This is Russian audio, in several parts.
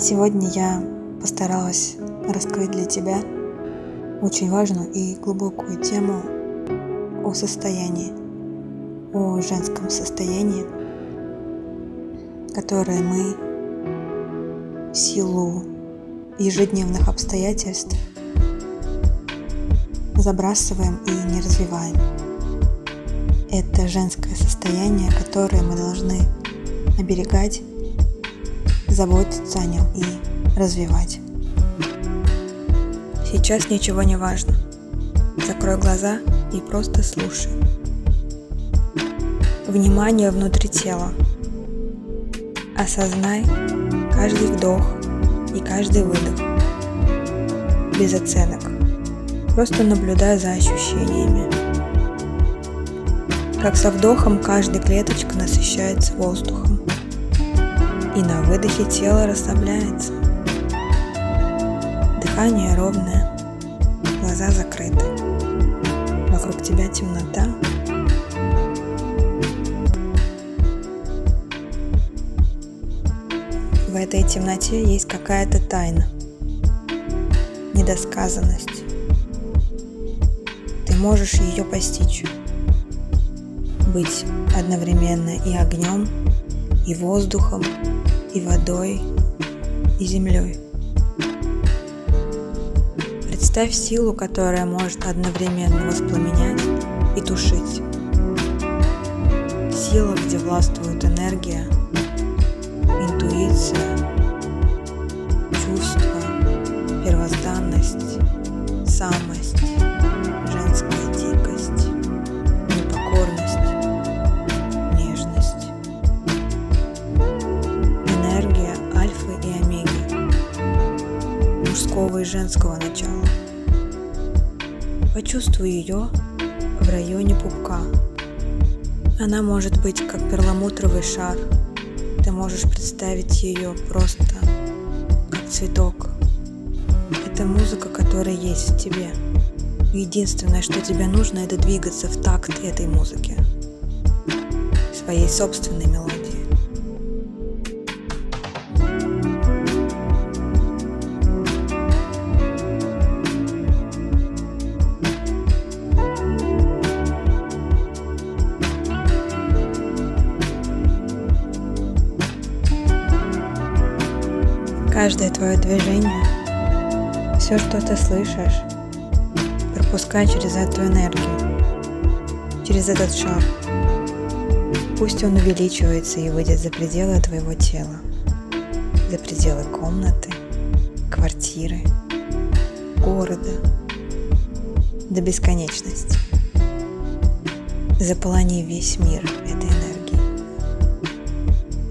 Сегодня я постаралась раскрыть для тебя очень важную и глубокую тему о состоянии, о женском состоянии, которое мы в силу ежедневных обстоятельств забрасываем и не развиваем. Это женское состояние, которое мы должны оберегать заботиться о нем и развивать. Сейчас ничего не важно. Закрой глаза и просто слушай. Внимание внутри тела. Осознай каждый вдох и каждый выдох. Без оценок. Просто наблюдай за ощущениями. Как со вдохом каждая клеточка насыщается воздухом и на выдохе тело расслабляется. Дыхание ровное, глаза закрыты. Вокруг тебя темнота. В этой темноте есть какая-то тайна, недосказанность. Ты можешь ее постичь, быть одновременно и огнем, и воздухом, и водой, и землей. Представь силу, которая может одновременно воспламенять и тушить. Сила, где властвует энергия, интуиция, чувство, первозданность, самость, мужского и женского начала. Почувствуй ее в районе пупка. Она может быть как перламутровый шар. Ты можешь представить ее просто как цветок. Это музыка, которая есть в тебе. Единственное, что тебе нужно, это двигаться в такт этой музыки, своей собственной мелодии. Твое движение, все, что ты слышишь, пропускай через эту энергию, через этот шар. Пусть он увеличивается и выйдет за пределы твоего тела, за пределы комнаты, квартиры, города, до бесконечности. Заполони весь мир этой энергией.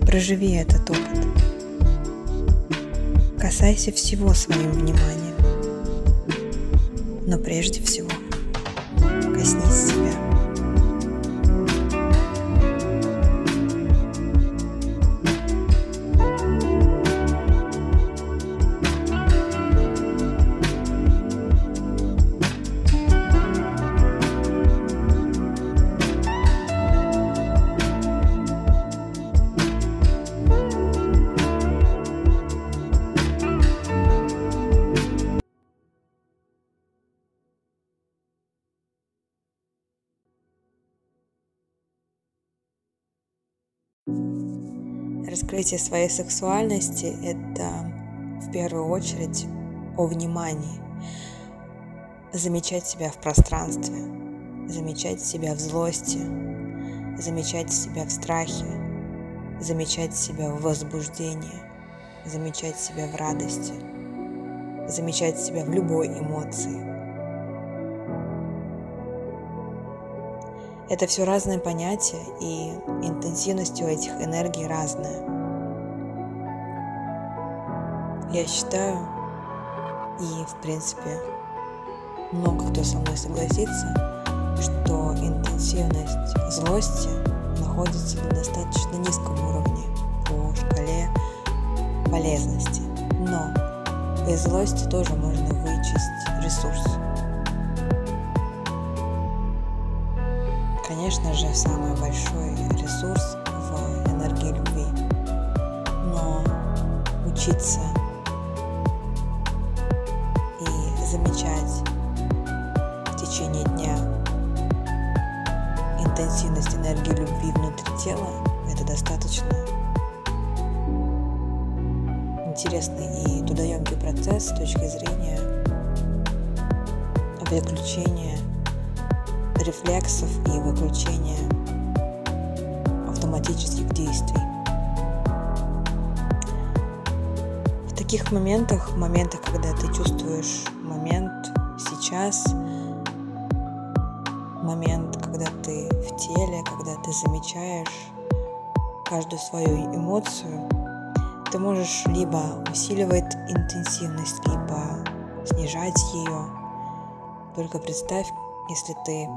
Проживи этот опыт. Касайся всего своим вниманием. Но прежде всего коснись себя. Раскрытие своей сексуальности – это в первую очередь о внимании. Замечать себя в пространстве, замечать себя в злости, замечать себя в страхе, замечать себя в возбуждении, замечать себя в радости, замечать себя в любой эмоции. Это все разные понятия, и интенсивность у этих энергий разная. Я считаю, и в принципе много кто со мной согласится, что интенсивность злости находится на достаточно низком уровне по шкале полезности. Но из злости тоже можно вычесть ресурс. Конечно же, самый большой ресурс в энергии любви. Но учиться и замечать в течение дня интенсивность энергии любви внутри тела, это достаточно интересный и трудоемкий процесс с точки зрения выключения рефлексов и выключения автоматических действий. В таких моментах, в моментах, когда ты чувствуешь момент сейчас, момент, когда ты в теле, когда ты замечаешь каждую свою эмоцию, ты можешь либо усиливать интенсивность, либо снижать ее. Только представь, если ты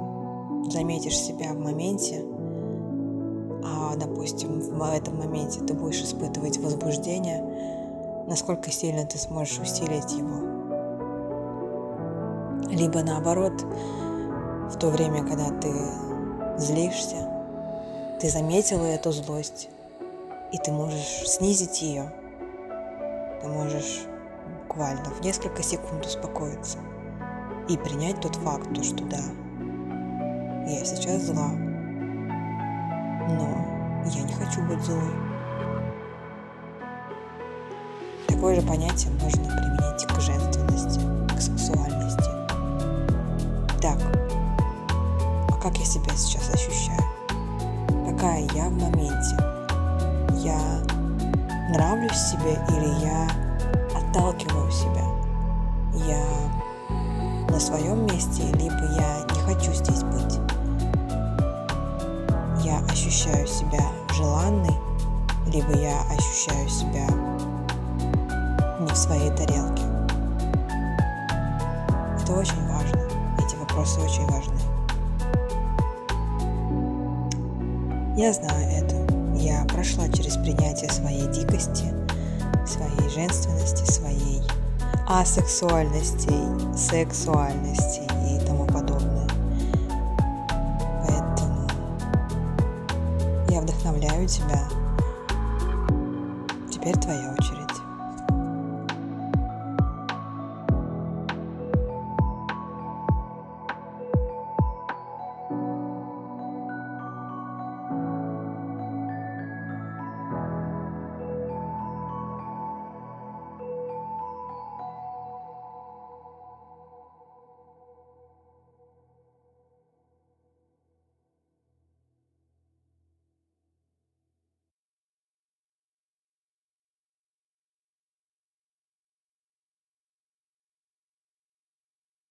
заметишь себя в моменте, а, допустим, в этом моменте ты будешь испытывать возбуждение, насколько сильно ты сможешь усилить его. Либо наоборот, в то время, когда ты злишься, ты заметила эту злость, и ты можешь снизить ее. Ты можешь буквально в несколько секунд успокоиться и принять тот факт, что да, я сейчас зла, но я не хочу быть злой. Такое же понятие можно применить к женственности, к сексуальности. Так, а как я себя сейчас ощущаю? Какая я в моменте? Я нравлюсь себе или я отталкиваю себя? Я на своем месте, либо я не хочу здесь быть? я ощущаю себя желанной, либо я ощущаю себя не в своей тарелке. Это очень важно. Эти вопросы очень важны. Я знаю это. Я прошла через принятие своей дикости, своей женственности, своей асексуальности, сексуальности и тому подобное. вдохновляю тебя. Теперь твоя очередь.